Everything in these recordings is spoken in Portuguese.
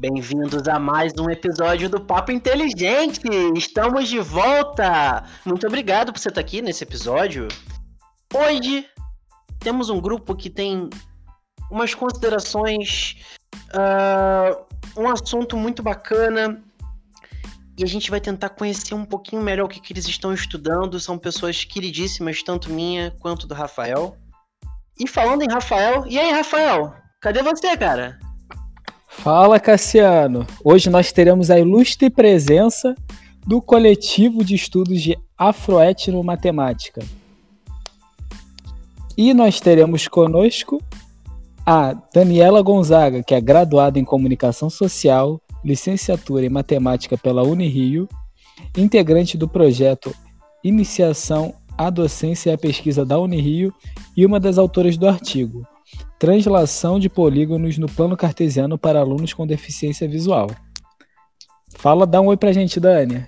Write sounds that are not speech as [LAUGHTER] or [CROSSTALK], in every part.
Bem-vindos a mais um episódio do Papo Inteligente! Estamos de volta! Muito obrigado por você estar aqui nesse episódio. Hoje temos um grupo que tem umas considerações, uh, um assunto muito bacana e a gente vai tentar conhecer um pouquinho melhor o que, que eles estão estudando. São pessoas queridíssimas, tanto minha quanto do Rafael. E falando em Rafael, e aí, Rafael? Cadê você, cara? Fala, Cassiano. Hoje nós teremos a ilustre presença do coletivo de estudos de Afroetnomatemática. E nós teremos conosco a Daniela Gonzaga, que é graduada em Comunicação Social, licenciatura em Matemática pela Unirio, integrante do projeto Iniciação à Docência e à Pesquisa da Unirio e uma das autoras do artigo Translação de polígonos no plano cartesiano para alunos com deficiência visual. Fala, dá um oi pra gente, Dani.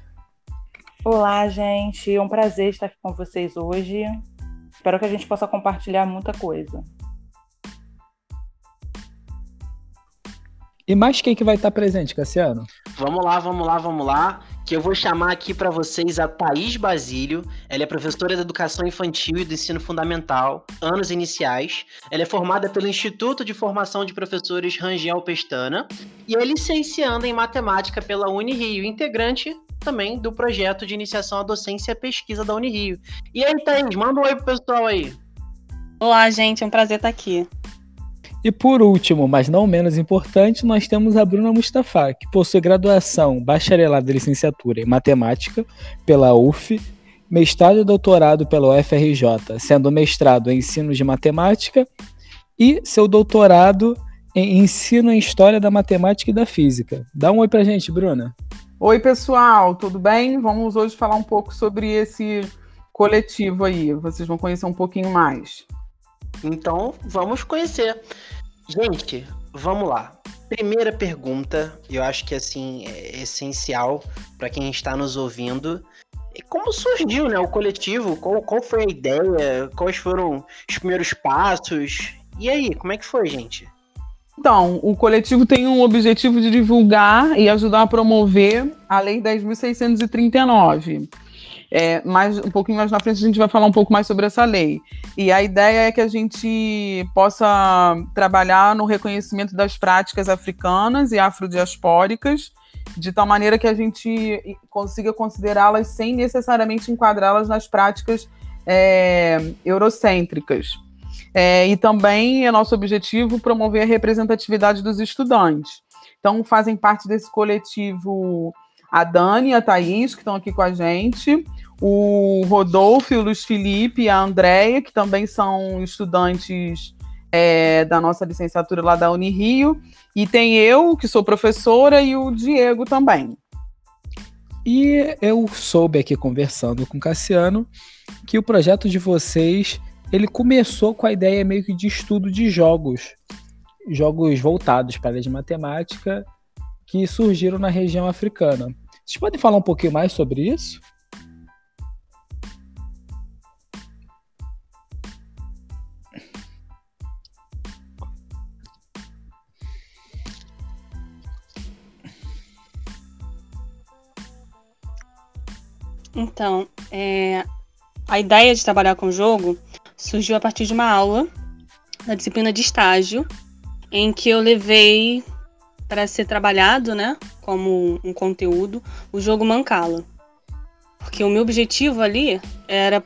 Olá, gente. É um prazer estar aqui com vocês hoje. Espero que a gente possa compartilhar muita coisa. E mais quem que vai estar presente, Cassiano? Vamos lá, vamos lá, vamos lá. Que eu vou chamar aqui para vocês a Thaís Basílio. Ela é professora de Educação Infantil e do Ensino Fundamental, anos iniciais. Ela é formada pelo Instituto de Formação de Professores Rangel Pestana e é licencianda em Matemática pela Unirio, integrante também do projeto de iniciação à docência e pesquisa da Unirio. E aí, Thaís, manda um oi pro pessoal aí. Olá, gente, é um prazer estar aqui. E por último, mas não menos importante, nós temos a Bruna Mustafa, que possui graduação, bacharelado e licenciatura em matemática pela UF, mestrado e doutorado pela UFRJ, sendo mestrado em ensino de matemática e seu doutorado em ensino em história da matemática e da física. Dá um oi pra gente, Bruna. Oi, pessoal, tudo bem? Vamos hoje falar um pouco sobre esse coletivo aí. Vocês vão conhecer um pouquinho mais. Então, vamos conhecer. Gente, vamos lá. Primeira pergunta, eu acho que assim é essencial para quem está nos ouvindo. Como surgiu, né, o coletivo? Qual, qual foi a ideia? Quais foram os primeiros passos? E aí, como é que foi, gente? Então, o coletivo tem um objetivo de divulgar e ajudar a promover a Lei 10.639. É, mais, um pouquinho mais na frente a gente vai falar um pouco mais sobre essa lei. E a ideia é que a gente possa trabalhar no reconhecimento das práticas africanas e afrodiaspóricas, de tal maneira que a gente consiga considerá-las sem necessariamente enquadrá-las nas práticas é, eurocêntricas. É, e também é nosso objetivo promover a representatividade dos estudantes. Então, fazem parte desse coletivo a Dani e a Thaís, que estão aqui com a gente, o Rodolfo, o Luiz Felipe a Andréia, que também são estudantes é, da nossa licenciatura lá da Unirio, e tem eu, que sou professora, e o Diego também. E eu soube aqui conversando com o Cassiano que o projeto de vocês ele começou com a ideia meio que de estudo de jogos, jogos voltados para a área de matemática que surgiram na região africana. Vocês podem falar um pouquinho mais sobre isso? Então, é, a ideia de trabalhar com o jogo surgiu a partir de uma aula da disciplina de estágio, em que eu levei para ser trabalhado, né, como um conteúdo, o jogo Mancala. Porque o meu objetivo ali era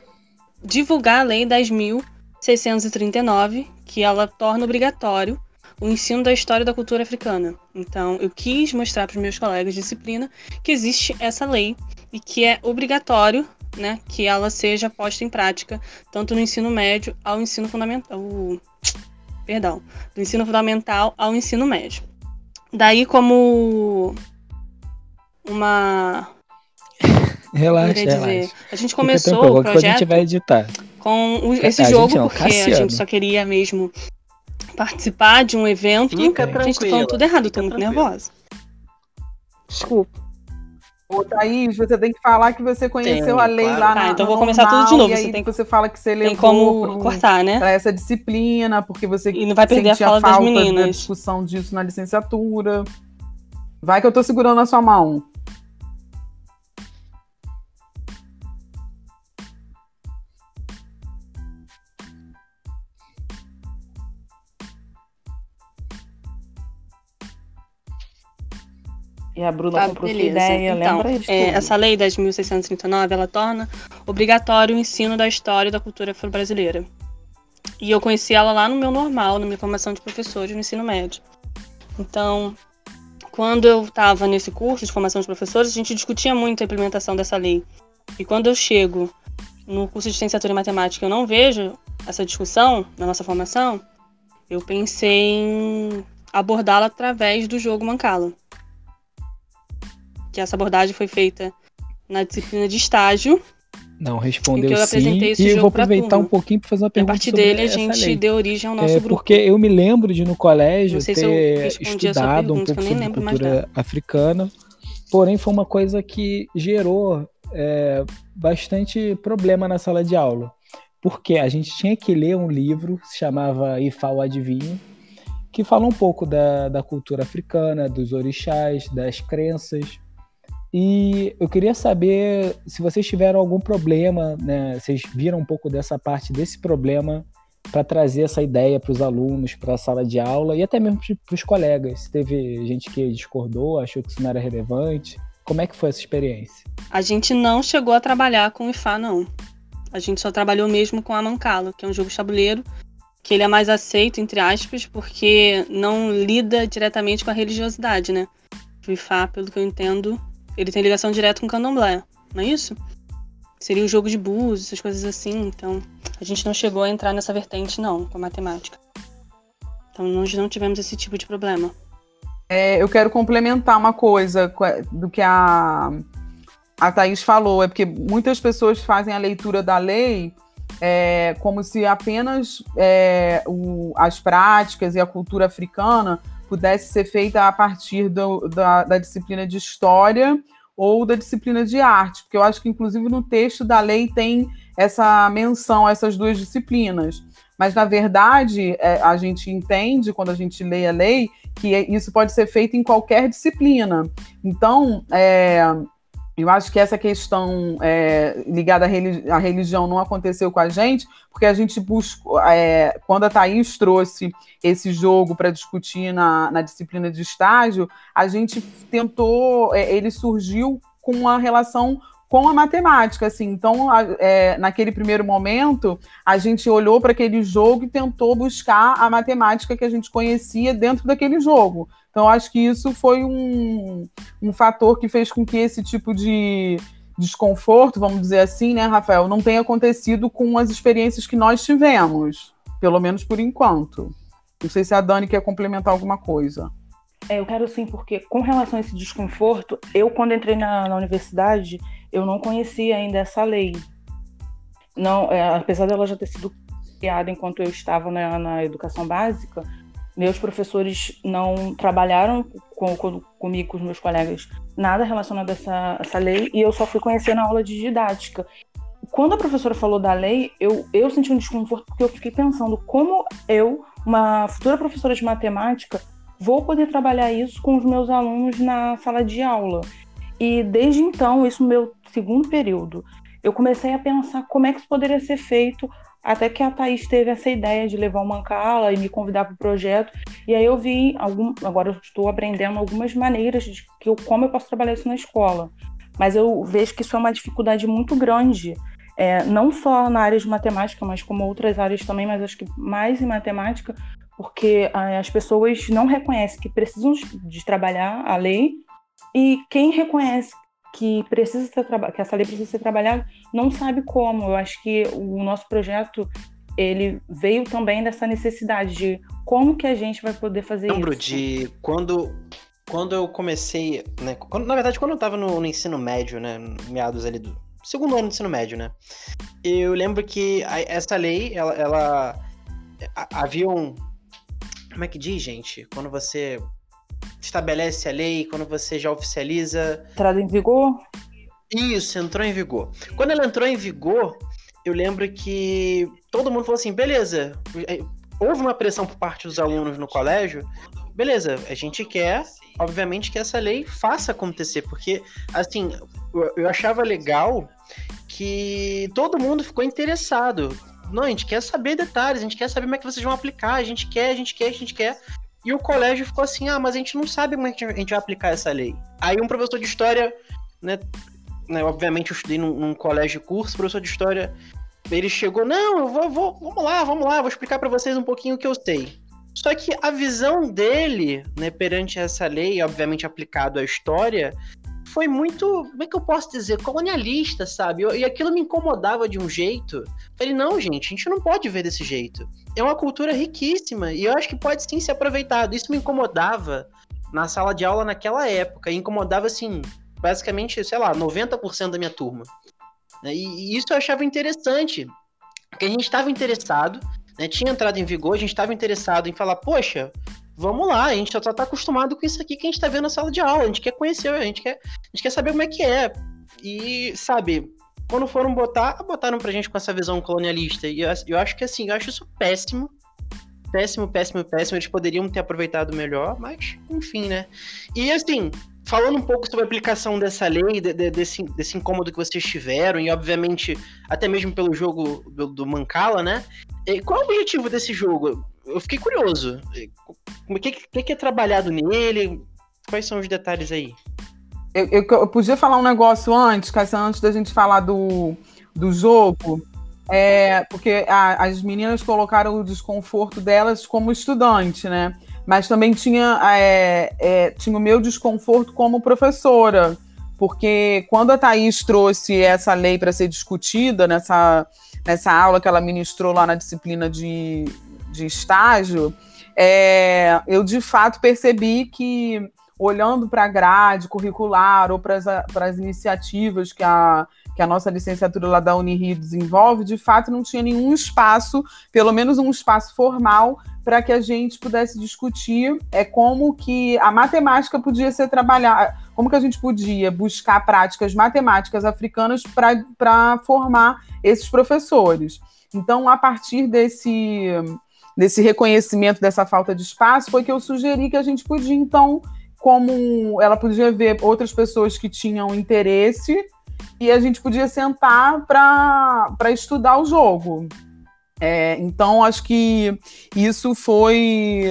divulgar a Lei 10.639, que ela torna obrigatório o ensino da história da cultura africana. Então, eu quis mostrar para os meus colegas de disciplina que existe essa lei e que é obrigatório né, que ela seja posta em prática, tanto no ensino médio ao ensino fundamental. Perdão, do ensino fundamental ao ensino médio. Daí, como uma. Relaxa, relaxa. A gente começou o projeto a gente vai editar. com o, esse a jogo, não, porque Cassiano. a gente só queria mesmo participar de um evento. Fica a gente, tô falando tudo errado, tô muito nervosa. Desculpa. Ô, Thaís, você tem que falar que você conheceu a lei claro. lá Tá, na então vou começar normal, tudo de novo, E você tem- você fala que você levou Tem como cortar, né? pra essa disciplina, porque você E não vai perder a fala das falta da meninas. discussão disso na licenciatura. Vai que eu tô segurando a sua mão. E a Bruna Tá, comprou sua beleza. ideia, Então, lembra de é, essa lei 10.639, ela torna obrigatório o ensino da história e da cultura afro-brasileira. E eu conheci ela lá no meu normal, na minha formação de professores no ensino médio. Então, quando eu estava nesse curso de formação de professores, a gente discutia muito a implementação dessa lei. E quando eu chego no curso de licenciatura em matemática, eu não vejo essa discussão na nossa formação, eu pensei em abordá-la através do jogo Mancala. Que essa abordagem foi feita na disciplina de estágio, Não, respondeu eu sim. E eu vou aproveitar um pouquinho para fazer uma e a pergunta partir dele a gente lei. deu origem ao nosso É, grupo. porque eu me lembro de no colégio ter estudado um pergunta, pouco sobre cultura africana, porém foi uma coisa que gerou é, bastante problema na sala de aula, porque a gente tinha que ler um livro, se chamava Ifá o Adivinho, que fala um pouco da, da cultura africana, dos orixás, das crenças, e eu queria saber se vocês tiveram algum problema, né? Vocês viram um pouco dessa parte desse problema para trazer essa ideia para os alunos, para a sala de aula e até mesmo para os colegas. Se teve gente que discordou, achou que isso não era relevante. Como é que foi essa experiência? A gente não chegou a trabalhar com o IFA, não. A gente só trabalhou mesmo com a Mancala, que é um jogo de tabuleiro, que ele é mais aceito, entre aspas, porque não lida diretamente com a religiosidade, né? O IFA, pelo que eu entendo, ele tem ligação direta com candomblé, não é isso? Seria o jogo de búzios, essas coisas assim, então a gente não chegou a entrar nessa vertente, não, com a matemática. Então nós não tivemos esse tipo de problema. É, eu quero complementar uma coisa co- do que a, a Thaís falou, é porque muitas pessoas fazem a leitura da lei é, como se apenas é, o- as práticas e a cultura africana pudesse ser feita a partir do- da, da disciplina de história ou da disciplina de arte, porque eu acho que, inclusive, no texto da lei tem essa menção a essas duas disciplinas. Mas, na verdade, é, a gente entende, quando a gente lê a lei, que isso pode ser feito em qualquer disciplina. Então, é, eu acho que essa questão é, ligada à, reli- à religião não aconteceu com a gente, porque a gente buscou, é, quando a Thaís trouxe esse jogo para discutir na, na disciplina de estágio, a gente tentou, é, ele surgiu com uma relação com a matemática, assim. Então, é, naquele primeiro momento, a gente olhou para aquele jogo e tentou buscar a matemática que a gente conhecia dentro daquele jogo. Então, acho que isso foi um, um fator que fez com que esse tipo de desconforto, vamos dizer assim, né, Rafael, não tenha acontecido com as experiências que nós tivemos, pelo menos por enquanto. Não sei se a Dani quer complementar alguma coisa. É, eu quero sim, porque com relação a esse desconforto, eu, quando entrei na, na universidade, eu não conhecia ainda essa lei. Não, é, apesar dela já ter sido criada enquanto eu estava na, na educação básica, meus professores não trabalharam com, com- comigo, com os meus colegas, nada relacionado a essa, essa lei, e eu só fui conhecer na aula de didática. Quando a professora falou da lei, eu, eu senti um desconforto porque eu fiquei pensando como eu, uma futura professora de matemática, vou poder trabalhar isso com os meus alunos na sala de aula. E desde então, isso no meu segundo período, eu comecei a pensar como é que isso poderia ser feito, até que a Thaís teve essa ideia de levar o Mancala e me convidar para o projeto. E aí eu vi, algum, agora eu estou aprendendo algumas maneiras de que eu, como eu posso trabalhar isso na escola. Mas eu vejo que isso é uma dificuldade muito grande, é, não só na área de matemática, mas como outras áreas também, mas acho que mais em matemática, porque ah, as pessoas não reconhecem que precisam de, de trabalhar a lei e quem reconhece que precisa ser que essa lei precisa ser trabalhada não sabe como. Eu acho que o nosso projeto ele veio também dessa necessidade de como que a gente vai poder fazer lembro isso. de quando, quando eu comecei, né? quando- na verdade, quando eu tava no, no ensino médio, né? Meados ali do segundo ano do ensino médio, né? Eu lembro que a- essa lei, ela, ela a- havia um. Como é que diz, gente? Quando você estabelece a lei, quando você já oficializa. Entrada em vigor? Isso, entrou em vigor. Quando ela entrou em vigor, eu lembro que todo mundo falou assim: beleza, houve uma pressão por parte dos alunos no colégio beleza, a gente quer, obviamente, que essa lei faça acontecer, porque, assim, eu, eu achava legal que todo mundo ficou interessado. Não, a gente quer saber detalhes, a gente quer saber como é que vocês vão aplicar, a gente quer, a gente quer, a gente quer. E o colégio ficou assim, ah, mas a gente não sabe como é que a gente vai aplicar essa lei. Aí um professor de história, né, né obviamente eu estudei num, num colégio curso, professor de história, ele chegou, não, eu vou, vou vamos lá, vamos lá, vou explicar para vocês um pouquinho o que eu sei. Só que a visão dele, né, perante essa lei, obviamente aplicado à história, foi muito, como é que eu posso dizer, colonialista, sabe? E aquilo me incomodava de um jeito. Falei, não, gente, a gente não pode ver desse jeito. É uma cultura riquíssima e eu acho que pode sim ser aproveitado. Isso me incomodava na sala de aula naquela época. E incomodava, assim, basicamente, sei lá, 90% da minha turma. E, e isso eu achava interessante, porque a gente estava interessado, né, tinha entrado em vigor, a gente estava interessado em falar, poxa, vamos lá, a gente já tá acostumado com isso aqui que a gente tá vendo na sala de aula, a gente quer conhecer, a gente quer, a gente quer saber como é que é. E, sabe, quando foram botar, botaram pra gente com essa visão colonialista. E eu, eu acho que assim, eu acho isso péssimo. Péssimo, péssimo, péssimo. Eles poderiam ter aproveitado melhor, mas, enfim, né? E assim, falando um pouco sobre a aplicação dessa lei, de, de, desse, desse incômodo que vocês tiveram, e obviamente até mesmo pelo jogo do, do Mancala, né? Qual é o objetivo desse jogo? Eu fiquei curioso. O que, que, que é trabalhado nele? Quais são os detalhes aí? Eu, eu, eu podia falar um negócio antes, Cassia, antes da gente falar do, do jogo. É, porque a, as meninas colocaram o desconforto delas como estudante, né? mas também tinha, é, é, tinha o meu desconforto como professora, porque quando a Thaís trouxe essa lei para ser discutida nessa, nessa aula que ela ministrou lá na disciplina de, de estágio, é, eu de fato percebi que, olhando para a grade curricular ou para as iniciativas que a, que a nossa licenciatura lá da Unirio desenvolve, de fato não tinha nenhum espaço, pelo menos um espaço formal, para que a gente pudesse discutir é como que a matemática podia ser trabalhada, como que a gente podia buscar práticas matemáticas africanas para formar esses professores. Então, a partir desse, desse reconhecimento dessa falta de espaço, foi que eu sugeri que a gente podia, então, como ela podia ver outras pessoas que tinham interesse e a gente podia sentar para estudar o jogo. É, então, acho que isso foi.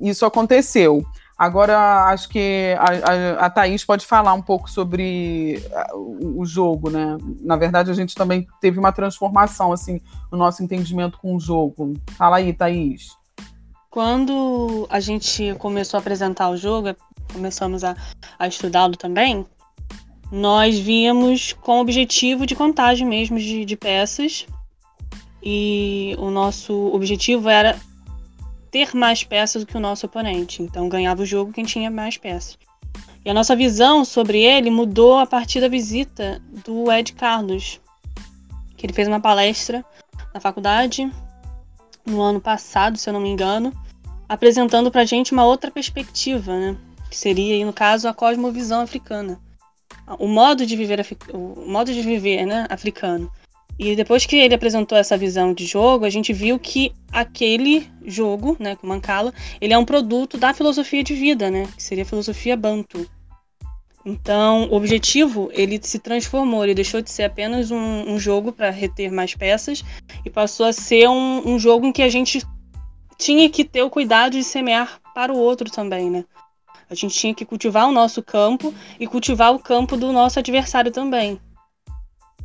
Isso aconteceu. Agora, acho que a, a, a Thaís pode falar um pouco sobre o jogo, né? Na verdade, a gente também teve uma transformação, assim, no nosso entendimento com o jogo. Fala aí, Thaís. Quando a gente começou a apresentar o jogo, começamos a, a estudá-lo também, nós víamos com o objetivo de contagem mesmo de, de peças e o nosso objetivo era ter mais peças do que o nosso oponente. Então ganhava o jogo quem tinha mais peças. E a nossa visão sobre ele mudou a partir da visita do Ed Carlos, que ele fez uma palestra na faculdade no ano passado, se eu não me engano, apresentando para gente uma outra perspectiva, né? Que seria, no caso, a cosmovisão africana. O modo de viver, o modo de viver né, africano. E depois que ele apresentou essa visão de jogo, a gente viu que aquele jogo, né, com Mancala, ele é um produto da filosofia de vida, né, que seria a filosofia Bantu. Então, o objetivo, ele se transformou, ele deixou de ser apenas um, um jogo para reter mais peças e passou a ser um, um jogo em que a gente tinha que ter o cuidado de semear para o outro também, né? A gente tinha que cultivar o nosso campo e cultivar o campo do nosso adversário também.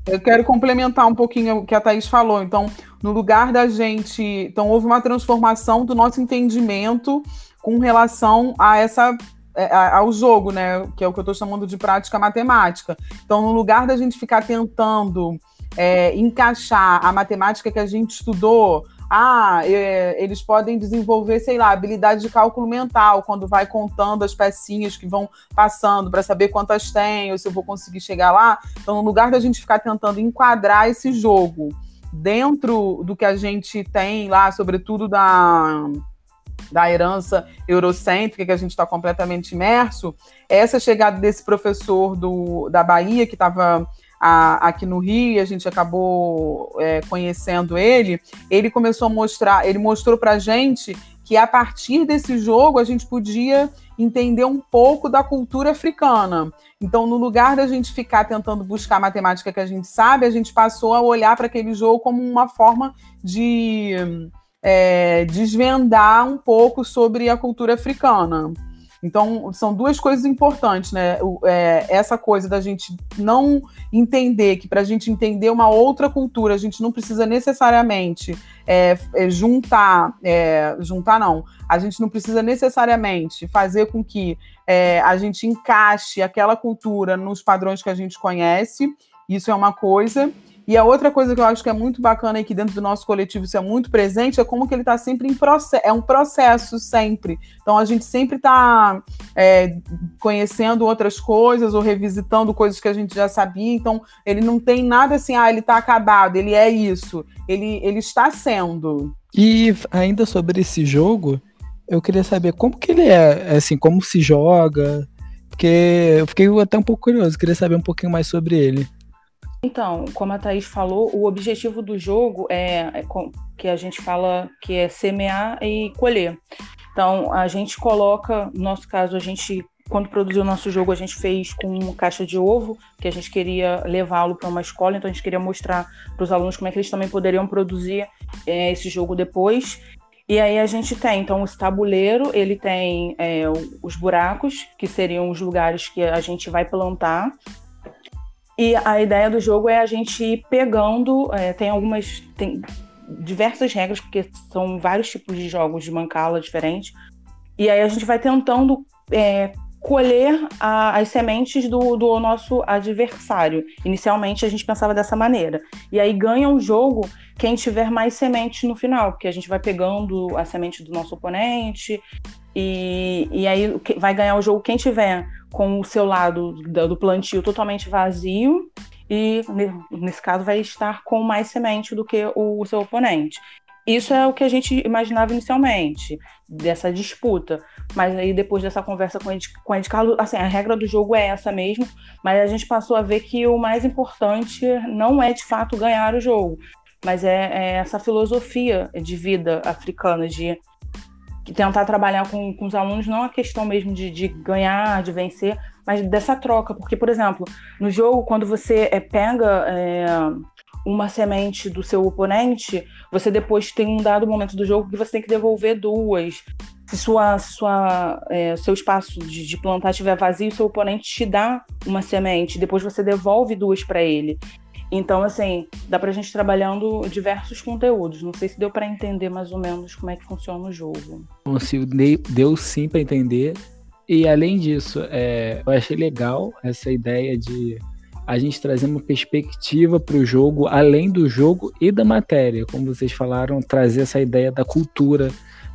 Eu quero complementar um pouquinho o que a Thaís falou. Então, no lugar da gente. Então, houve uma transformação do nosso entendimento com relação a essa é, ao jogo, né? Que é o que eu estou chamando de prática matemática. Então, no lugar da gente ficar tentando é, encaixar a matemática que a gente estudou ah, é, eles podem desenvolver, sei lá, habilidade de cálculo mental, quando vai contando as pecinhas que vão passando para saber quantas tem, ou se eu vou conseguir chegar lá. Então, no lugar da gente ficar tentando enquadrar esse jogo dentro do que a gente tem lá, sobretudo da, da herança eurocêntrica, que a gente está completamente imerso, essa chegada desse professor do, da Bahia, que estava a, aqui no Rio, a gente acabou é, conhecendo ele, ele começou a mostrar, ele mostrou para gente que a partir desse jogo a gente podia entender um pouco da cultura africana. Então, no lugar da gente ficar tentando buscar a matemática que a gente sabe, a gente passou a olhar para aquele jogo como uma forma de é, desvendar um pouco sobre a cultura africana. Então, são duas coisas importantes, né? É, essa coisa da gente não entender que para a gente entender uma outra cultura, a gente não precisa necessariamente é, é, juntar, é, juntar não, a gente não precisa necessariamente fazer com que é, a gente encaixe aquela cultura nos padrões que a gente conhece. Isso é uma coisa. E a outra coisa que eu acho que é muito bacana e que dentro do nosso coletivo isso é muito presente é como que ele está sempre em processo, é um processo sempre. Então a gente sempre está é, conhecendo outras coisas ou revisitando coisas que a gente já sabia. Então ele não tem nada assim, ah, ele está acabado, ele é isso. Ele, ele está sendo. E ainda sobre esse jogo, eu queria saber como que ele é, assim, como se joga, porque eu fiquei até um pouco curioso, queria saber um pouquinho mais sobre ele. Então, como a Thaís falou, o objetivo do jogo é, é que a gente fala que é semear e colher. Então, a gente coloca, no nosso caso, a gente quando produziu o nosso jogo, a gente fez com caixa de ovo, que a gente queria levá-lo para uma escola, então a gente queria mostrar para os alunos como é que eles também poderiam produzir é, esse jogo depois. E aí a gente tem, então, esse tabuleiro, ele tem é, os buracos, que seriam os lugares que a gente vai plantar e a ideia do jogo é a gente ir pegando, é, tem algumas, tem diversas regras, porque são vários tipos de jogos de mancala diferentes. E aí a gente vai tentando é, colher a, as sementes do, do nosso adversário. Inicialmente a gente pensava dessa maneira. E aí ganha o jogo quem tiver mais sementes no final, porque a gente vai pegando a semente do nosso oponente. E, e aí vai ganhar o jogo quem tiver com o seu lado do plantio totalmente vazio e nesse caso vai estar com mais semente do que o seu oponente. Isso é o que a gente imaginava inicialmente, dessa disputa. Mas aí, depois dessa conversa com o Ed, com Ed Carlos, assim, a regra do jogo é essa mesmo, mas a gente passou a ver que o mais importante não é, de fato, ganhar o jogo, mas é, é essa filosofia de vida africana, de tentar trabalhar com, com os alunos não a questão mesmo de, de, ganhar, de vencer, mas dessa troca. Porque, por exemplo, no jogo, quando você é, pega é, uma semente do seu oponente, você depois tem um dado momento do jogo que você tem que devolver duas. Se sua, sua, é, seu espaço de, de plantar estiver vazio, seu oponente te dá uma semente, depois você devolve duas para ele. Então, assim, dá pra gente trabalhando diversos conteúdos. Não sei se deu para entender mais ou menos como é que funciona o jogo. Consigo, deu sim para entender. E além disso, é, eu achei legal essa ideia de a gente trazer uma perspectiva para o jogo, além do jogo e da matéria. Como vocês falaram, trazer essa ideia da cultura,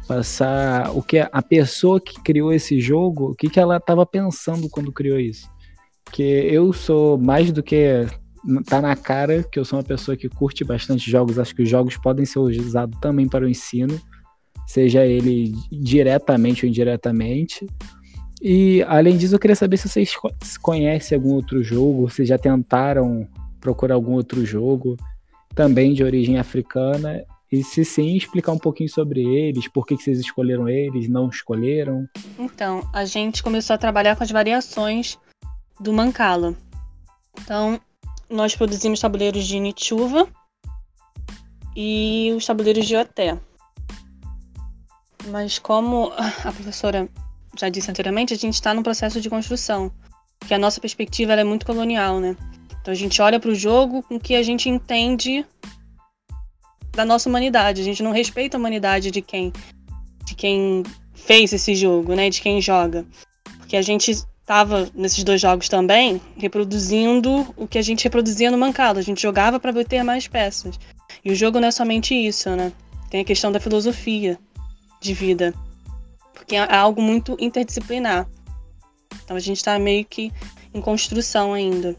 passar o que a pessoa que criou esse jogo, o que, que ela estava pensando quando criou isso. Porque eu sou mais do que tá na cara que eu sou uma pessoa que curte bastante jogos. Acho que os jogos podem ser usados também para o ensino, seja ele diretamente ou indiretamente. E além disso, eu queria saber se vocês conhecem algum outro jogo, se já tentaram procurar algum outro jogo também de origem africana. E se sim, explicar um pouquinho sobre eles, por que, vocês escolheram eles, não escolheram. Então, a gente começou a trabalhar com as variações do Mancala. Então, nós produzimos tabuleiros de Nichuva e os tabuleiros de Oté. Mas como [LAUGHS] a professora já disse anteriormente, a gente está num processo de construção, que a nossa perspectiva é muito colonial, né? Então a gente olha para o jogo com o que a gente entende da nossa humanidade. A gente não respeita a humanidade de quem de quem fez esse jogo, né? De quem joga. Porque a gente estava nesses dois jogos também reproduzindo o que a gente reproduzia no Mancado. A gente jogava para ter mais peças. E o jogo não é somente isso, né? Tem a questão da filosofia de vida. Porque é algo muito interdisciplinar. Então a gente está meio que em construção ainda.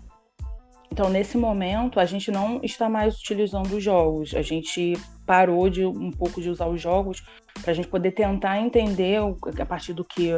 Então, nesse momento, a gente não está mais utilizando os jogos. A gente parou de um pouco de usar os jogos para a gente poder tentar entender a partir do que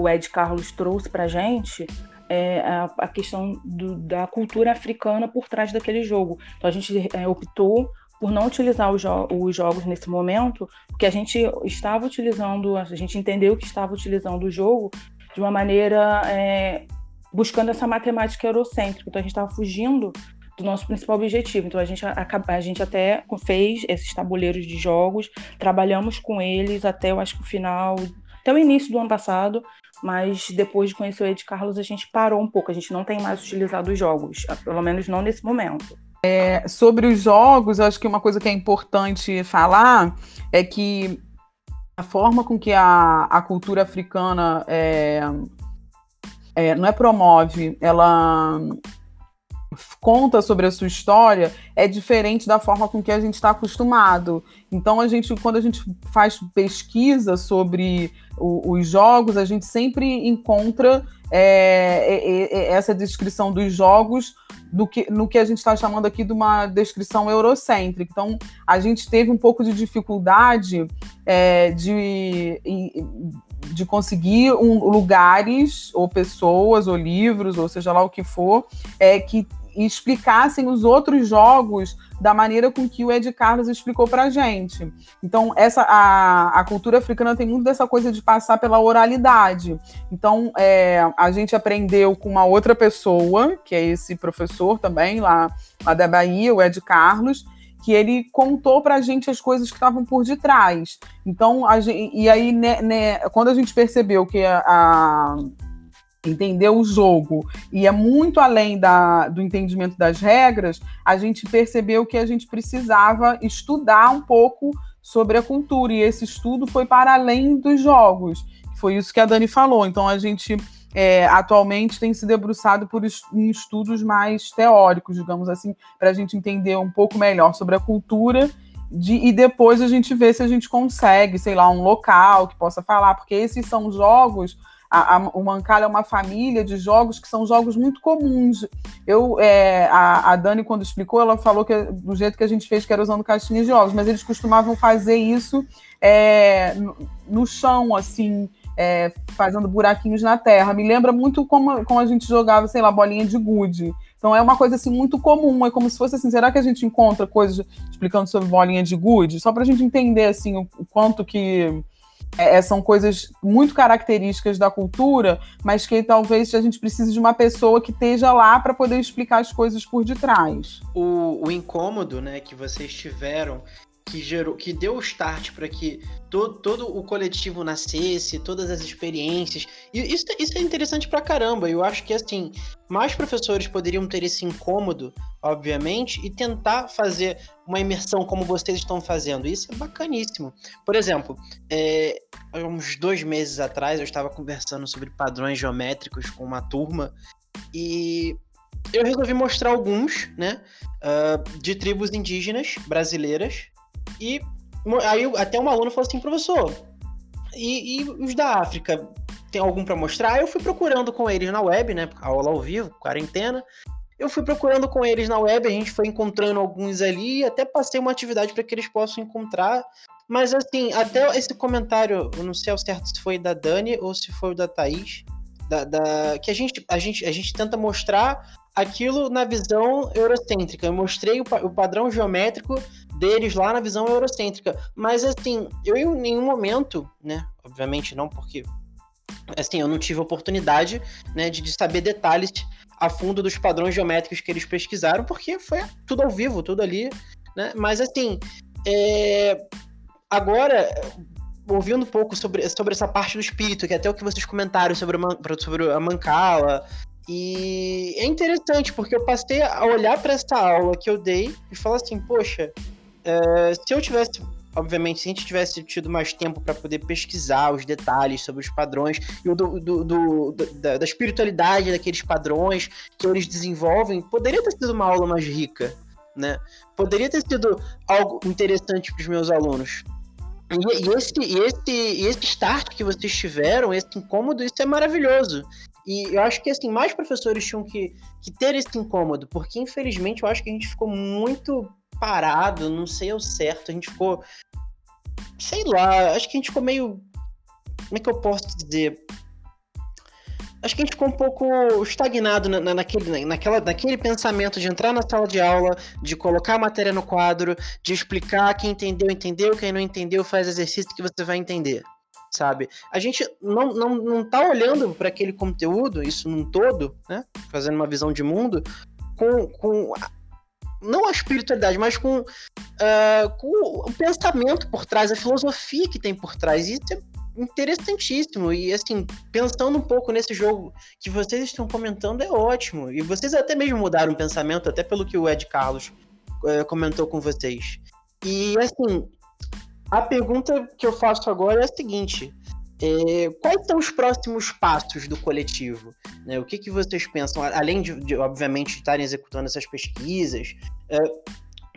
o Ed Carlos trouxe para gente é a, a questão do, da cultura africana por trás daquele jogo. Então a gente é, optou por não utilizar os, jo os jogos nesse momento, porque a gente estava utilizando, a gente entendeu que estava utilizando o jogo de uma maneira é, buscando essa matemática eurocêntrica. Então a gente estava fugindo do nosso principal objetivo. Então a gente, a, a, gente até fez esses tabuleiros de jogos, trabalhamos com eles até eu acho que o final, até o início do ano passado, mas depois de conhecer o Ed Carlos a gente parou um pouco, a gente não tem mais utilizado os jogos, pelo menos não nesse momento. É, sobre os jogos, eu acho que uma coisa que é importante falar é que a forma com que a, a cultura africana é, é, não é promove, ela conta sobre a sua história é diferente da forma com que a gente está acostumado. Então a gente, quando a gente faz pesquisa sobre o, os jogos, a gente sempre encontra é, é, é essa descrição dos jogos do que, no que a gente está chamando aqui de uma descrição eurocêntrica. Então, a gente teve um pouco de dificuldade é, de, de conseguir um, lugares, ou pessoas, ou livros, ou seja lá o que for, é, que explicassem os outros jogos da maneira com que o Ed Carlos explicou para gente. Então, essa, a, a cultura africana tem muito dessa coisa de passar pela oralidade. Então, é, a gente aprendeu com uma outra pessoa, que é esse professor também, lá, lá da Bahia, o Ed Carlos, que ele contou para a gente as coisas que estavam por detrás. Então, gente, e aí, né, né, quando a gente percebeu que a, a entender o jogo e é muito além da, do entendimento das regras, a gente percebeu que a gente precisava estudar um pouco sobre a cultura e esse estudo foi para além dos jogos. Foi isso que a Dani falou. Então a gente é, atualmente tem se debruçado por em estudos mais teóricos, digamos assim, para a gente entender um pouco melhor sobre a cultura de, e depois a gente vê se a gente consegue, sei lá, um local que possa falar, porque esses são jogos a, a, o Mancala é uma família de jogos que são jogos muito comuns. Eu, é, a, a, Dani, quando explicou, ela falou que do jeito que a gente fez, que era usando caixinhas de jogos, mas eles costumavam fazer isso é, no, no, chão, assim, é, fazendo buraquinhos na terra. Me lembra muito como, como a gente jogava, sei lá, bolinha de gude. Então é uma coisa assim muito comum, é como se fosse assim, será que a gente encontra coisas explicando sobre bolinha de gude? Só para a gente entender assim o, o quanto que é, são coisas muito características da cultura, mas que talvez a gente precise de uma pessoa que esteja lá para poder explicar as coisas por detrás. O, o incômodo né, que vocês tiveram que gerou, que deu o start para que todo, todo o coletivo nascesse, todas as experiências. E isso, isso é interessante pra caramba. Eu acho que assim, mais professores poderiam ter esse incômodo, obviamente, e tentar fazer uma imersão como vocês estão fazendo. Isso é bacaníssimo. Por exemplo, é, uns dois meses atrás eu estava conversando sobre padrões geométricos com uma turma e eu resolvi mostrar alguns, né, uh, de tribos indígenas brasileiras e aí até um aluno falou assim, professor, e, e os da África, tem algum para mostrar? Eu fui procurando com eles na web, né? Aula ao vivo, quarentena. Eu fui procurando com eles na web, a gente foi encontrando alguns ali, até passei uma atividade para que eles possam encontrar. Mas assim, até esse comentário, eu não sei ao certo se foi da Dani ou se foi o da Thaís, da, da, que a gente, a, gente, a gente tenta mostrar aquilo na visão eurocêntrica. Eu mostrei o, o padrão geométrico deles lá na visão eurocêntrica. Mas assim, eu em nenhum momento, né? Obviamente não, porque assim, eu não tive oportunidade né, de, de saber detalhes a fundo dos padrões geométricos que eles pesquisaram, porque foi tudo ao vivo, tudo ali, né? Mas assim, é... agora ouvindo um pouco sobre, sobre essa parte do espírito, que é até o que vocês comentaram sobre, sobre a Mancala, e é interessante, porque eu passei a olhar para essa aula que eu dei e falar assim, poxa, é, se eu tivesse, obviamente, se a gente tivesse tido mais tempo para poder pesquisar os detalhes sobre os padrões e do, do, do da, da, espiritualidade daqueles padrões que eles desenvolvem, poderia ter sido uma aula mais rica, né? Poderia ter sido algo interessante para os meus alunos. E, e, esse, e, esse, e esse start que vocês tiveram, esse incômodo, isso é maravilhoso. E eu acho que assim, mais professores tinham que, que ter esse incômodo, porque infelizmente eu acho que a gente ficou muito parado, não sei o certo. A gente ficou. Sei lá, acho que a gente ficou meio. Como é que eu posso dizer? acho que a gente ficou um pouco estagnado na, na, naquele, naquela, naquele pensamento de entrar na sala de aula, de colocar a matéria no quadro, de explicar quem entendeu, entendeu, quem não entendeu, faz exercício que você vai entender. Sabe? A gente não, não, não tá olhando para aquele conteúdo, isso num todo, né? Fazendo uma visão de mundo, com, com não a espiritualidade, mas com, uh, com o pensamento por trás, a filosofia que tem por trás. Isso é interessantíssimo. E assim, pensando um pouco nesse jogo que vocês estão comentando, é ótimo. E vocês até mesmo mudaram o pensamento, até pelo que o Ed Carlos uh, comentou com vocês. E assim, a pergunta que eu faço agora é a seguinte. É, quais são os próximos passos do coletivo? Né? O que, que vocês pensam, além de, de obviamente, estarem executando essas pesquisas, é,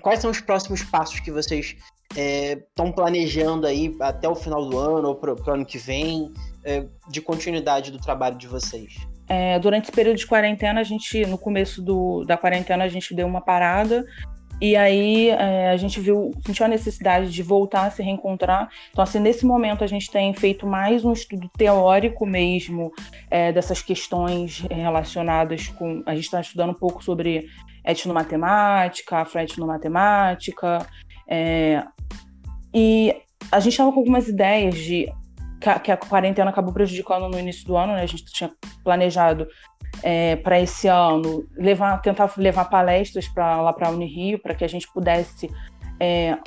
quais são os próximos passos que vocês estão é, planejando aí até o final do ano ou para o ano que vem, é, de continuidade do trabalho de vocês? É, durante esse período de quarentena, a gente, no começo do, da quarentena, a gente deu uma parada e aí é, a gente viu, sentiu a necessidade de voltar a se reencontrar. Então, assim, nesse momento a gente tem feito mais um estudo teórico mesmo é, dessas questões relacionadas com. A gente está estudando um pouco sobre etnomatemática, afroetnomatemática. É, e a gente estava com algumas ideias de que a quarentena acabou prejudicando no início do ano, né? A gente tinha planejado é, para esse ano, levar, tentar levar palestras para lá para a Unirio, para que a gente pudesse é,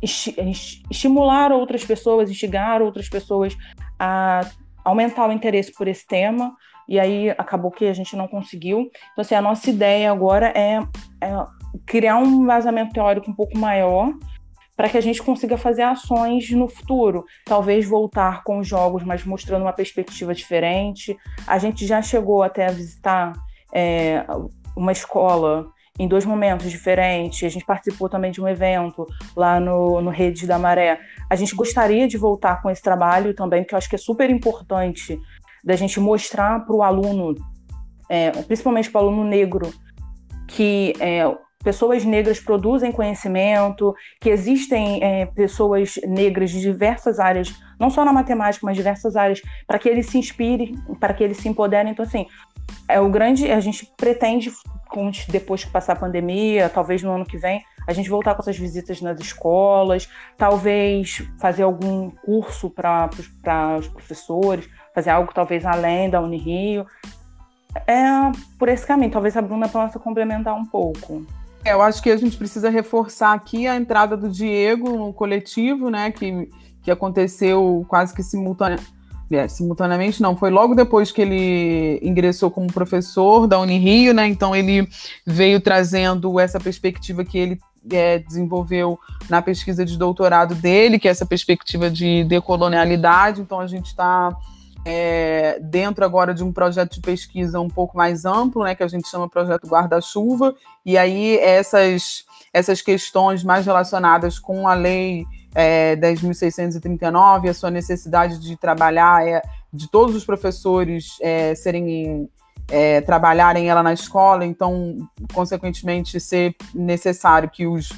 estimular outras pessoas, instigar outras pessoas a aumentar o interesse por esse tema. E aí acabou que a gente não conseguiu. Então, assim, a nossa ideia agora é, é criar um vazamento teórico um pouco maior para que a gente consiga fazer ações no futuro. Talvez voltar com os jogos, mas mostrando uma perspectiva diferente. A gente já chegou até a visitar é, uma escola em dois momentos diferentes. A gente participou também de um evento lá no, no Rede da Maré. A gente gostaria de voltar com esse trabalho também, porque eu acho que é super importante da gente mostrar para o aluno, é, principalmente para o aluno negro, que é, pessoas negras produzem conhecimento, que existem é, pessoas negras de diversas áreas, não só na matemática, mas diversas áreas, para que ele se inspire, para que ele se empodere. Então, assim, é o grande. A gente pretende, depois que passar a pandemia, talvez no ano que vem, a gente voltar com essas visitas nas escolas, talvez fazer algum curso para os professores, fazer algo talvez além da Unirio. É por esse caminho. Talvez a Bruna possa complementar um pouco. É, eu acho que a gente precisa reforçar aqui a entrada do Diego no coletivo, né? Que, que aconteceu quase que simultane... É, simultaneamente, não, foi logo depois que ele ingressou como professor da Unirio, né? Então ele veio trazendo essa perspectiva que ele é, desenvolveu na pesquisa de doutorado dele, que é essa perspectiva de decolonialidade. Então a gente está é, dentro agora de um projeto de pesquisa um pouco mais amplo, né, que a gente chama Projeto Guarda-Chuva, e aí essas, essas questões mais relacionadas com a lei é, 10.639, a sua necessidade de trabalhar, é, de todos os professores é, serem é, trabalharem ela na escola, então, consequentemente, ser necessário que os,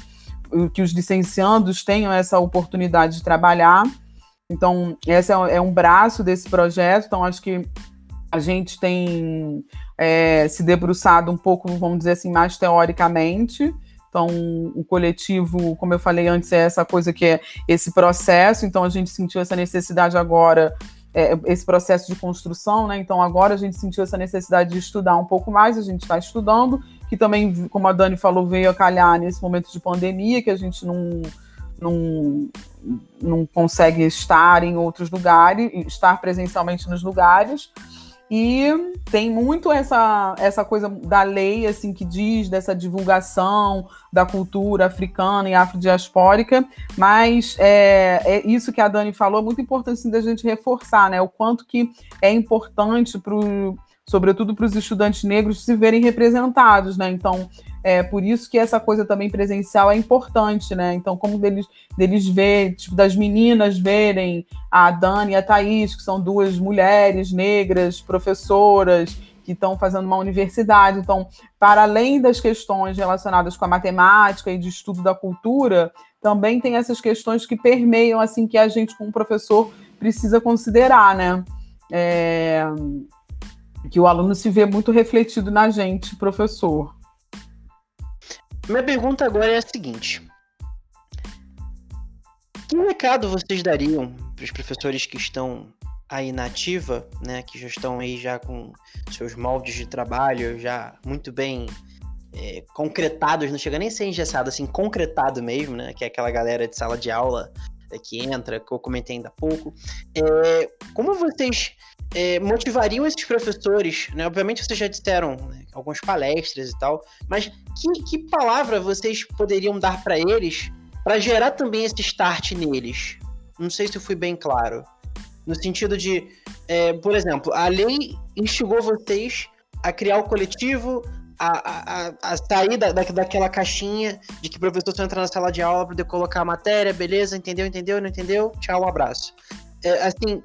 que os licenciandos tenham essa oportunidade de trabalhar. Então, esse é, é um braço desse projeto. Então, acho que a gente tem é, se debruçado um pouco, vamos dizer assim, mais teoricamente. Então, o coletivo, como eu falei antes, é essa coisa que é esse processo. Então, a gente sentiu essa necessidade agora, é, esse processo de construção, né? Então, agora a gente sentiu essa necessidade de estudar um pouco mais. A gente está estudando, que também, como a Dani falou, veio a calhar nesse momento de pandemia, que a gente não não, não consegue estar em outros lugares, estar presencialmente nos lugares. E tem muito essa, essa coisa da lei, assim, que diz dessa divulgação da cultura africana e afrodiaspórica, mas é, é isso que a Dani falou, é muito importante assim, da gente reforçar, né? O quanto que é importante, pro, sobretudo para os estudantes negros, se verem representados, né? Então, é por isso que essa coisa também presencial é importante, né? Então, como deles, deles ver, tipo, das meninas verem a Dani e a Thaís, que são duas mulheres negras, professoras, que estão fazendo uma universidade. Então, para além das questões relacionadas com a matemática e de estudo da cultura, também tem essas questões que permeiam, assim, que a gente, como professor, precisa considerar, né? É... que o aluno se vê muito refletido na gente, professor. Minha pergunta agora é a seguinte: que recado vocês dariam para os professores que estão aí na ativa, né, que já estão aí já com seus moldes de trabalho já muito bem é, concretados, não chega nem a ser engessado, assim, concretado mesmo, né, que é aquela galera de sala de aula é, que entra, que eu comentei ainda há pouco. É, como vocês é, motivariam esses professores, né? Obviamente vocês já disseram né, algumas palestras e tal, mas que, que palavra vocês poderiam dar para eles para gerar também esse start neles? Não sei se eu fui bem claro. No sentido de, é, por exemplo, a lei instigou vocês a criar o coletivo, a, a, a sair da, da, daquela caixinha de que o professor só entra na sala de aula para poder colocar a matéria, beleza, entendeu, entendeu, não entendeu? Tchau, um abraço. É, assim,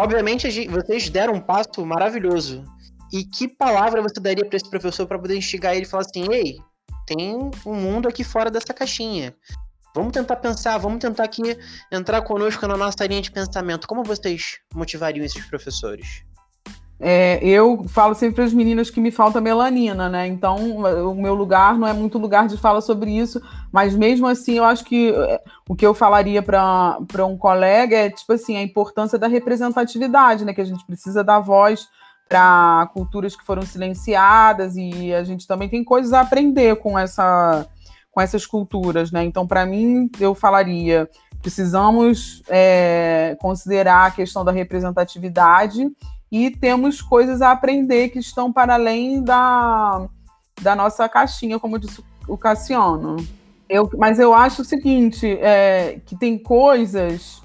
obviamente vocês deram um passo maravilhoso. E que palavra você daria para esse professor para poder instigar ele e falar assim: ei, tem um mundo aqui fora dessa caixinha. Vamos tentar pensar, vamos tentar aqui entrar conosco na nossa linha de pensamento. Como vocês motivariam esses professores? É, eu falo sempre para as meninas que me falta melanina, né? Então, o meu lugar não é muito lugar de fala sobre isso, mas mesmo assim, eu acho que é, o que eu falaria para um colega é, tipo assim, a importância da representatividade, né? Que a gente precisa dar voz para culturas que foram silenciadas e a gente também tem coisas a aprender com essa com essas culturas, né? Então, para mim, eu falaria precisamos é, considerar a questão da representatividade e temos coisas a aprender que estão para além da, da nossa caixinha, como disse o Cassiano. Eu, mas eu acho o seguinte, é, que tem coisas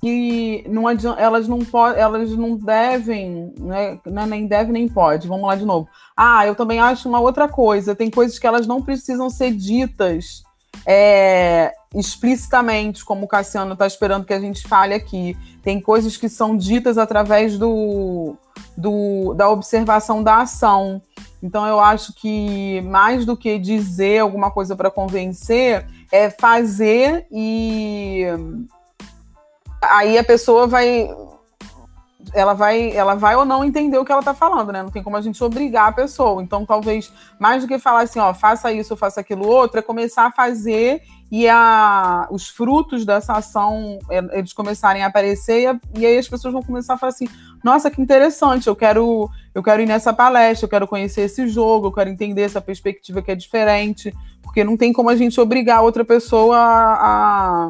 que não adianta, elas não elas não devem, né, é nem deve nem pode. Vamos lá de novo. Ah, eu também acho uma outra coisa. Tem coisas que elas não precisam ser ditas é, explicitamente, como o Cassiano está esperando que a gente fale aqui. Tem coisas que são ditas através do, do, da observação da ação. Então, eu acho que mais do que dizer alguma coisa para convencer, é fazer e aí a pessoa vai ela vai, ela vai ou não entender o que ela está falando, né? Não tem como a gente obrigar a pessoa. Então, talvez, mais do que falar assim, ó, faça isso, faça aquilo outro, é começar a fazer e a, os frutos dessa ação, é, eles começarem a aparecer, e, a, e aí as pessoas vão começar a falar assim, nossa, que interessante, eu quero, eu quero ir nessa palestra, eu quero conhecer esse jogo, eu quero entender essa perspectiva que é diferente, porque não tem como a gente obrigar outra pessoa a, a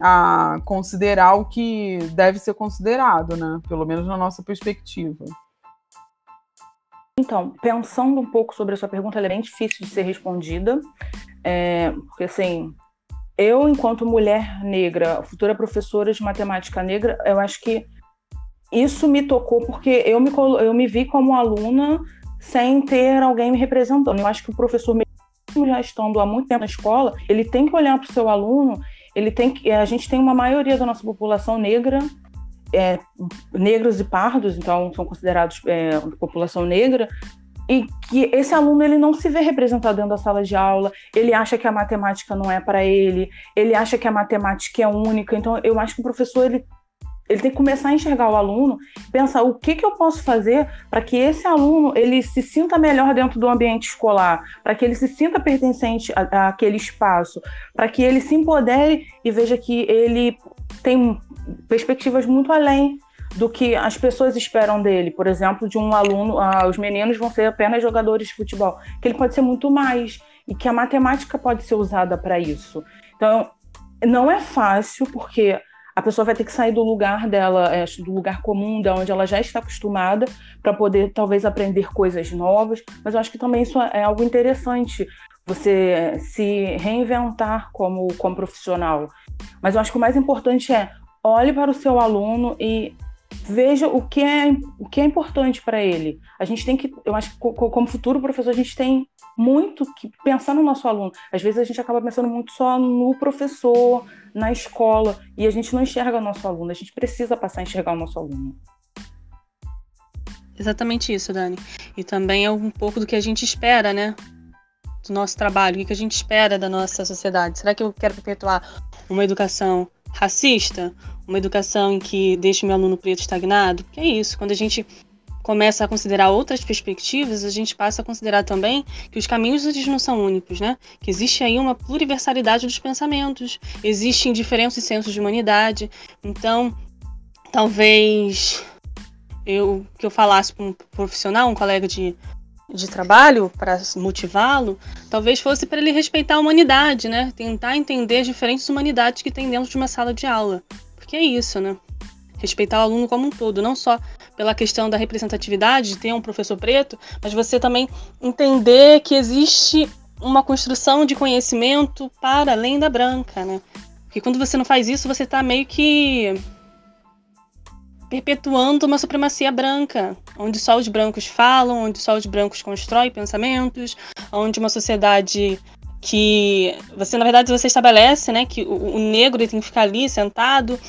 a considerar o que deve ser considerado, né? Pelo menos na nossa perspectiva. Então, pensando um pouco sobre a sua pergunta, ela é bem difícil de ser respondida, é, porque assim, eu, enquanto mulher negra, futura professora de matemática negra, eu acho que isso me tocou porque eu me, eu me vi como aluna sem ter alguém me representando. Eu acho que o professor, mesmo já estando há muito tempo na escola, ele tem que olhar para o seu aluno ele tem que, a gente tem uma maioria da nossa população negra, é, negros e pardos, então são considerados é, população negra, e que esse aluno ele não se vê representado dentro da sala de aula, ele acha que a matemática não é para ele, ele acha que a matemática é única, então eu acho que o professor ele ele tem que começar a enxergar o aluno, pensar o que, que eu posso fazer para que esse aluno ele se sinta melhor dentro do ambiente escolar, para que ele se sinta pertencente àquele espaço, para que ele se empodere e veja que ele tem perspectivas muito além do que as pessoas esperam dele. Por exemplo, de um aluno, ah, os meninos vão ser apenas jogadores de futebol, que ele pode ser muito mais e que a matemática pode ser usada para isso. Então, não é fácil, porque a pessoa vai ter que sair do lugar dela, é, do lugar comum, da onde ela já está acostumada, para poder talvez aprender coisas novas. Mas eu acho que também isso é algo interessante, você se reinventar como, como profissional. Mas eu acho que o mais importante é olhe para o seu aluno e veja o que é, o que é importante para ele. A gente tem que, eu acho que como futuro professor, a gente tem muito que pensar no nosso aluno. Às vezes a gente acaba pensando muito só no professor, na escola, e a gente não enxerga o nosso aluno. A gente precisa passar a enxergar o nosso aluno. Exatamente isso, Dani. E também é um pouco do que a gente espera, né? Do nosso trabalho, o que a gente espera da nossa sociedade. Será que eu quero perpetuar uma educação racista? Uma educação em que deixe meu aluno preto estagnado? É isso, quando a gente começa a considerar outras perspectivas, a gente passa a considerar também que os caminhos eles não são únicos, né? Que existe aí uma pluriversalidade dos pensamentos, existem diferentes sensos de humanidade. Então, talvez eu que eu falasse para um profissional, um colega de, de trabalho, para motivá-lo, talvez fosse para ele respeitar a humanidade, né? Tentar entender as diferentes humanidades que tem dentro de uma sala de aula. Porque é isso, né? Respeitar o aluno como um todo, não só pela questão da representatividade, de ter um professor preto, mas você também entender que existe uma construção de conhecimento para além da branca, né? Porque quando você não faz isso, você está meio que perpetuando uma supremacia branca, onde só os brancos falam, onde só os brancos constroem pensamentos, onde uma sociedade que você na verdade você estabelece, né, que o, o negro tem que ficar ali sentado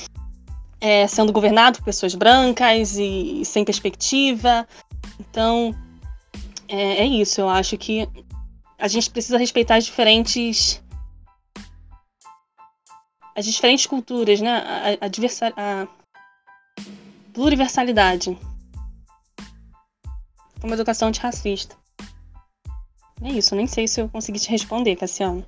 é, sendo governado por pessoas brancas e, sem perspectiva. Então, é, é, isso. Eu acho que a gente precisa respeitar as diferentes. as diferentes culturas, né? A, a, diversa, a pluriversalidade. Uma educação antirracista. É isso, nem sei se eu consegui te responder, Cassiano.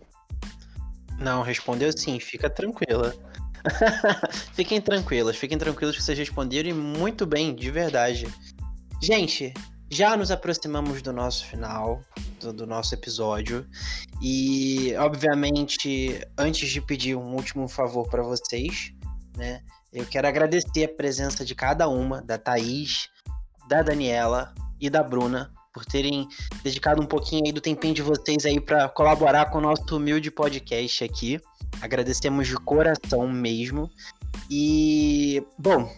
Não, respondeu sim, fica tranquila. [LAUGHS] fiquem tranquilos, fiquem tranquilos que vocês responderam e muito bem, de verdade. Gente, já nos aproximamos do nosso final, do, do, nosso episódio. E, obviamente, antes de pedir um último favor para vocês, né? Eu quero agradecer a presença de cada uma, da Thaís, da Daniela e da Bruna, por terem dedicado um pouquinho aí do tempinho de vocês aí para colaborar com o nosso humilde podcast aqui. Agradecemos de coração mesmo. E, bom,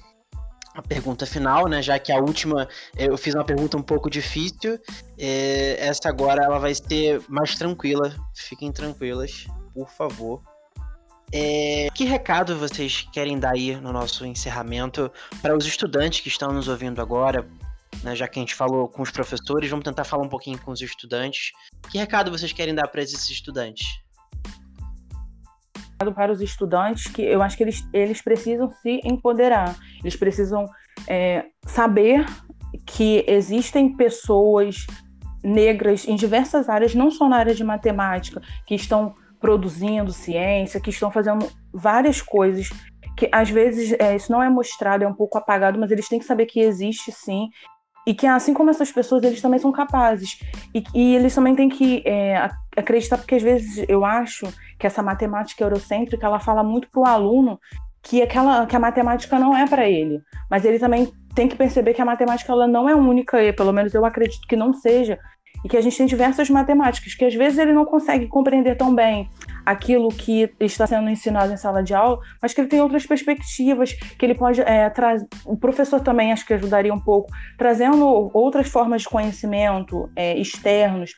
a pergunta final, né? Já que a última eu fiz uma pergunta um pouco difícil, é, essa agora ela vai ser mais tranquila. Fiquem tranquilas, por favor. É, que recado vocês querem dar aí no nosso encerramento para os estudantes que estão nos ouvindo agora? Né, já que a gente falou com os professores, vamos tentar falar um pouquinho com os estudantes. Que recado vocês querem dar para esses estudantes? para os estudantes que eu acho que eles, eles precisam se empoderar, eles precisam é, saber que existem pessoas negras em diversas áreas, não só na área de matemática, que estão produzindo ciência, que estão fazendo várias coisas que às vezes é, isso não é mostrado, é um pouco apagado, mas eles têm que saber que existe sim e que assim como essas pessoas eles também são capazes. E, e eles também têm que é, acreditar porque às vezes eu acho que essa matemática eurocêntrica ela fala muito para o aluno que aquela que a matemática não é para ele. Mas ele também tem que perceber que a matemática ela não é única e pelo menos eu acredito que não seja e que a gente tem diversas matemáticas que às vezes ele não consegue compreender tão bem aquilo que está sendo ensinado em sala de aula, mas que ele tem outras perspectivas, que ele pode é, trazer. O professor também acho que ajudaria um pouco, trazendo outras formas de conhecimento é, externos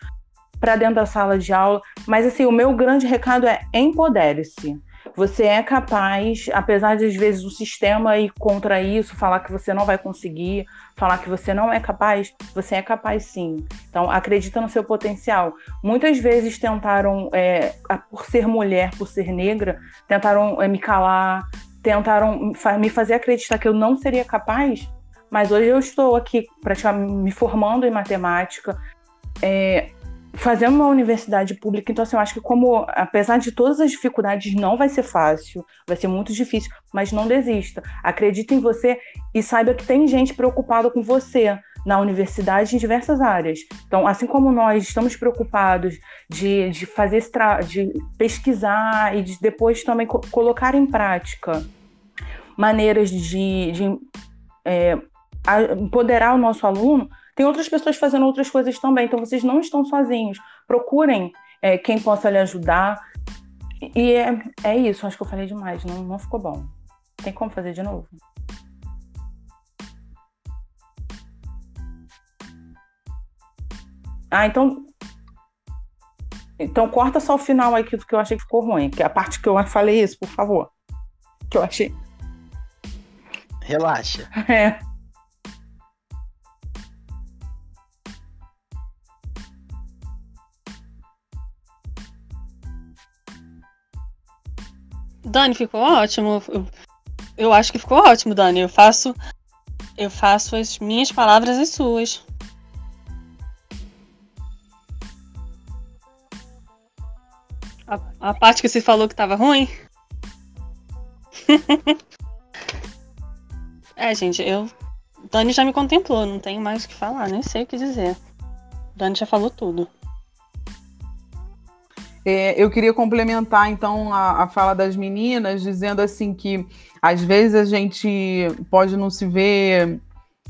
para dentro da sala de aula. Mas assim, o meu grande recado é empodere-se. Você é capaz, apesar de às vezes o sistema ir contra isso, falar que você não vai conseguir, falar que você não é capaz, você é capaz sim. Então acredita no seu potencial. Muitas vezes tentaram, é, por ser mulher, por ser negra, tentaram é, me calar, tentaram me fazer acreditar que eu não seria capaz. Mas hoje eu estou aqui praticamente me formando em matemática, é, fazendo uma universidade pública, então assim, eu acho que como, apesar de todas as dificuldades, não vai ser fácil, vai ser muito difícil, mas não desista. Acredite em você e saiba que tem gente preocupada com você na universidade em diversas áreas. Então, assim como nós estamos preocupados de, de fazer esse de pesquisar e de depois também co colocar em prática maneiras de, de é, empoderar o nosso aluno, tem outras pessoas fazendo outras coisas também, então vocês não estão sozinhos. Procurem é, quem possa lhe ajudar. E é, é isso, acho que eu falei demais, não, não ficou bom. Tem como fazer de novo? Ah, então. Então corta só o final aí que, que eu achei que ficou ruim. Que é a parte que eu falei isso, por favor. Que eu achei. Relaxa. [LAUGHS] É. Dani, ficou ótimo. Eu, eu acho que ficou ótimo, Dani. Eu faço Eu faço as minhas palavras as suas. A, a parte que você falou que tava ruim? [LAUGHS] é, gente, eu. Dani já me contemplou, não tenho mais o que falar, nem sei o que dizer. Dani já falou tudo. É, eu queria complementar, então, a, a, fala das meninas, dizendo assim que às vezes a gente pode não se ver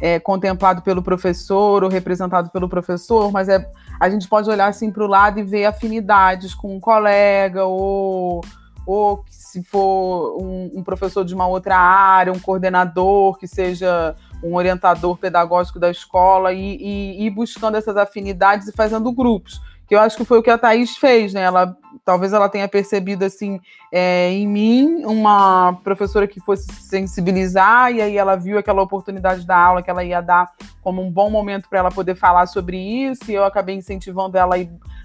é, contemplado pelo professor ou representado pelo professor, mas é, a gente pode olhar assim para o lado e ver afinidades com um colega ou, ou se for um, um professor de uma outra área, um coordenador que seja um orientador pedagógico da escola e, ir buscando essas afinidades e fazendo grupos que eu acho que foi o que a Thaís fez, né? Ela talvez ela tenha percebido assim é, em mim uma professora que fosse sensibilizar e aí ela viu aquela oportunidade da aula que ela ia dar como um bom momento para ela poder falar sobre isso e eu acabei incentivando ela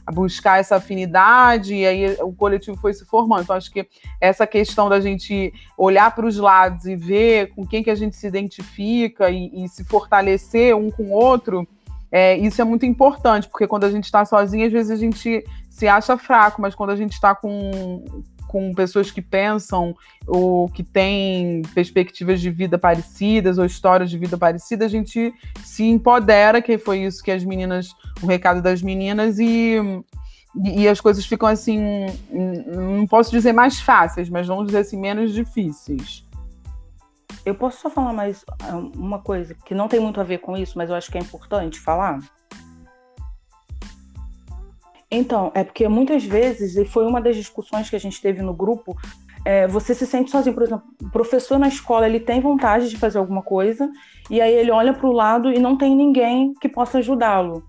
a buscar essa afinidade e aí o coletivo foi se formando. Então acho que essa questão da gente olhar para os lados e ver com quem que a gente se identifica e, e se fortalecer um com o outro é, isso é muito importante, porque quando a gente está sozinho, às vezes a gente se acha fraco, mas quando a gente está com, com pessoas que pensam ou que têm perspectivas de vida parecidas ou histórias de vida parecidas, a gente se empodera, que foi isso que as meninas, o recado das meninas, e, e as coisas ficam assim, não posso dizer mais fáceis, mas vamos dizer assim, menos difíceis. Eu posso só falar mais ah, uma coisa que não tem muito a ver com isso, mas eu acho que é importante falar? Então, é porque muitas vezes, e foi uma das discussões que a gente teve no grupo, é, você se sente sozinho. Por exemplo, o professor na escola ele tem vontade de fazer alguma coisa, e aí ele olha para o lado e não tem ninguém que possa ajudá-lo.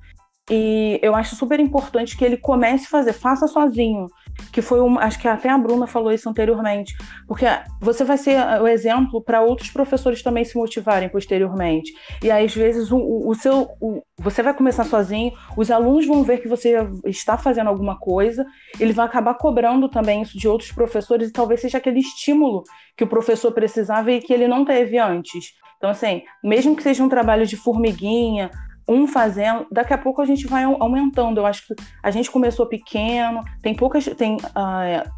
E eu acho super importante que ele comece a fazer, faça sozinho que foi uma, acho que até a Bruna falou isso anteriormente, porque você vai ser o exemplo para outros professores também se motivarem posteriormente. E aí, às vezes o, o seu, o, você vai começar sozinho, os alunos vão ver que você está fazendo alguma coisa, ele vai acabar cobrando também isso de outros professores e talvez seja aquele estímulo que o professor precisava e que ele não teve antes. Então, assim, mesmo que seja um trabalho de formiguinha, um fazendo, daqui a pouco a gente vai aumentando. Eu acho que a gente começou pequeno, tem poucas. Tem uh,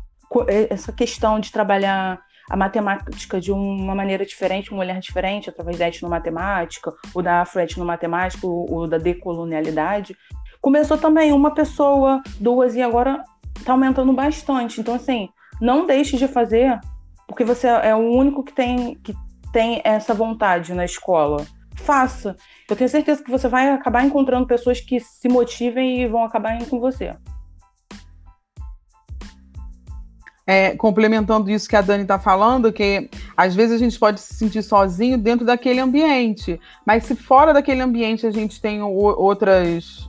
essa questão de trabalhar a matemática de uma maneira diferente, uma olhar diferente, através da etnomatemática, ou da afroetnomatemática, ou, ou da decolonialidade. Começou também uma pessoa, duas, e agora está aumentando bastante. Então, assim, não deixe de fazer, porque você é o único que tem, que tem essa vontade na escola faça. Eu tenho certeza que você vai acabar encontrando pessoas que se motivem e vão acabar indo com você. É, complementando isso que a Dani está falando, que às vezes a gente pode se sentir sozinho dentro daquele ambiente, mas se fora daquele ambiente a gente tem outras,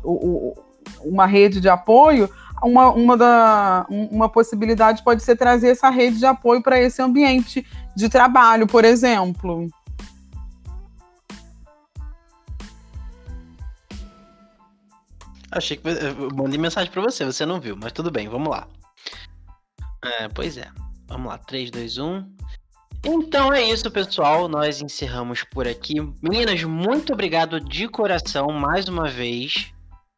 uma rede de apoio, uma, uma, da, uma possibilidade pode ser trazer essa rede de apoio para esse ambiente de trabalho, por exemplo. Achei que eu mandei mensagem para você, você não viu, mas tudo bem, vamos lá. É, pois é. Vamos lá, 3, 2, 1. Então é isso, pessoal. Nós encerramos por aqui. Meninas, muito obrigado de coração mais uma vez.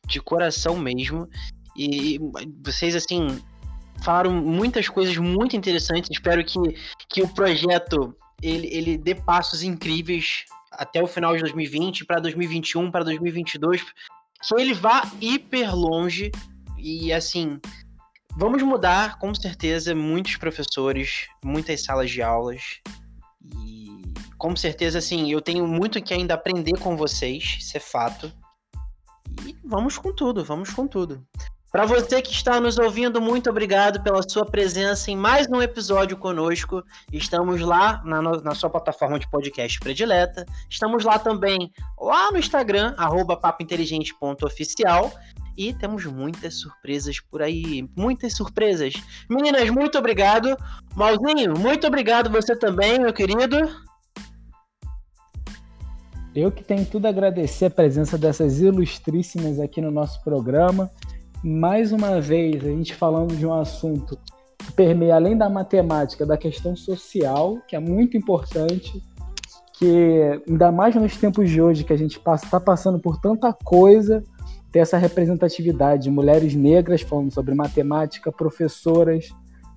De coração mesmo. E vocês, assim, falaram muitas coisas muito interessantes. Espero que, que o projeto ele, ele dê passos incríveis até o final de 2020, para 2021, para 2022, que ele vá hiper longe e assim. Vamos mudar, com certeza, muitos professores, muitas salas de aulas. E com certeza, assim, eu tenho muito que ainda aprender com vocês, isso é fato. E vamos com tudo, vamos com tudo. Para você que está nos ouvindo, muito obrigado pela sua presença em mais um episódio conosco. Estamos lá na, na sua plataforma de podcast predileta. Estamos lá também, lá no Instagram, papointeligente.oficial. E temos muitas surpresas por aí. Muitas surpresas. Meninas, muito obrigado. Malzinho, muito obrigado você também, meu querido. Eu que tenho tudo a agradecer a presença dessas ilustríssimas aqui no nosso programa mais uma vez, a gente falando de um assunto que permeia além da matemática, da questão social, que é muito importante, porque ainda mais nos tempos de hoje que a gente está passando por tanta coisa, ter essa representatividade de mulheres negras falando sobre matemática, professoras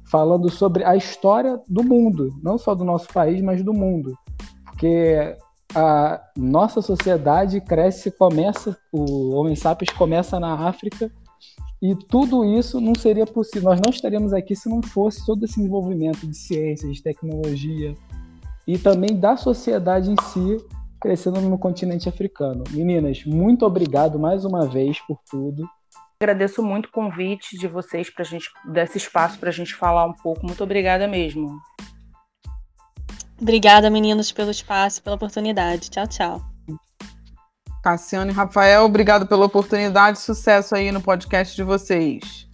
falando sobre a história do mundo, não só do nosso país, mas do mundo. Porque a nossa sociedade cresce, começa, o Homem Sapiens começa na África e tudo isso não seria possível. Nós não estaríamos aqui se não fosse todo esse desenvolvimento de ciência, de tecnologia e também da sociedade em si crescendo no continente africano. Meninas, muito obrigado mais uma vez por tudo. Agradeço muito o convite de vocês para a gente desse espaço para a gente falar um pouco. Muito obrigada mesmo. Obrigada, meninos, pelo espaço, pela oportunidade. Tchau, tchau. Cassiano e Rafael, obrigado pela oportunidade. Sucesso aí no podcast de vocês.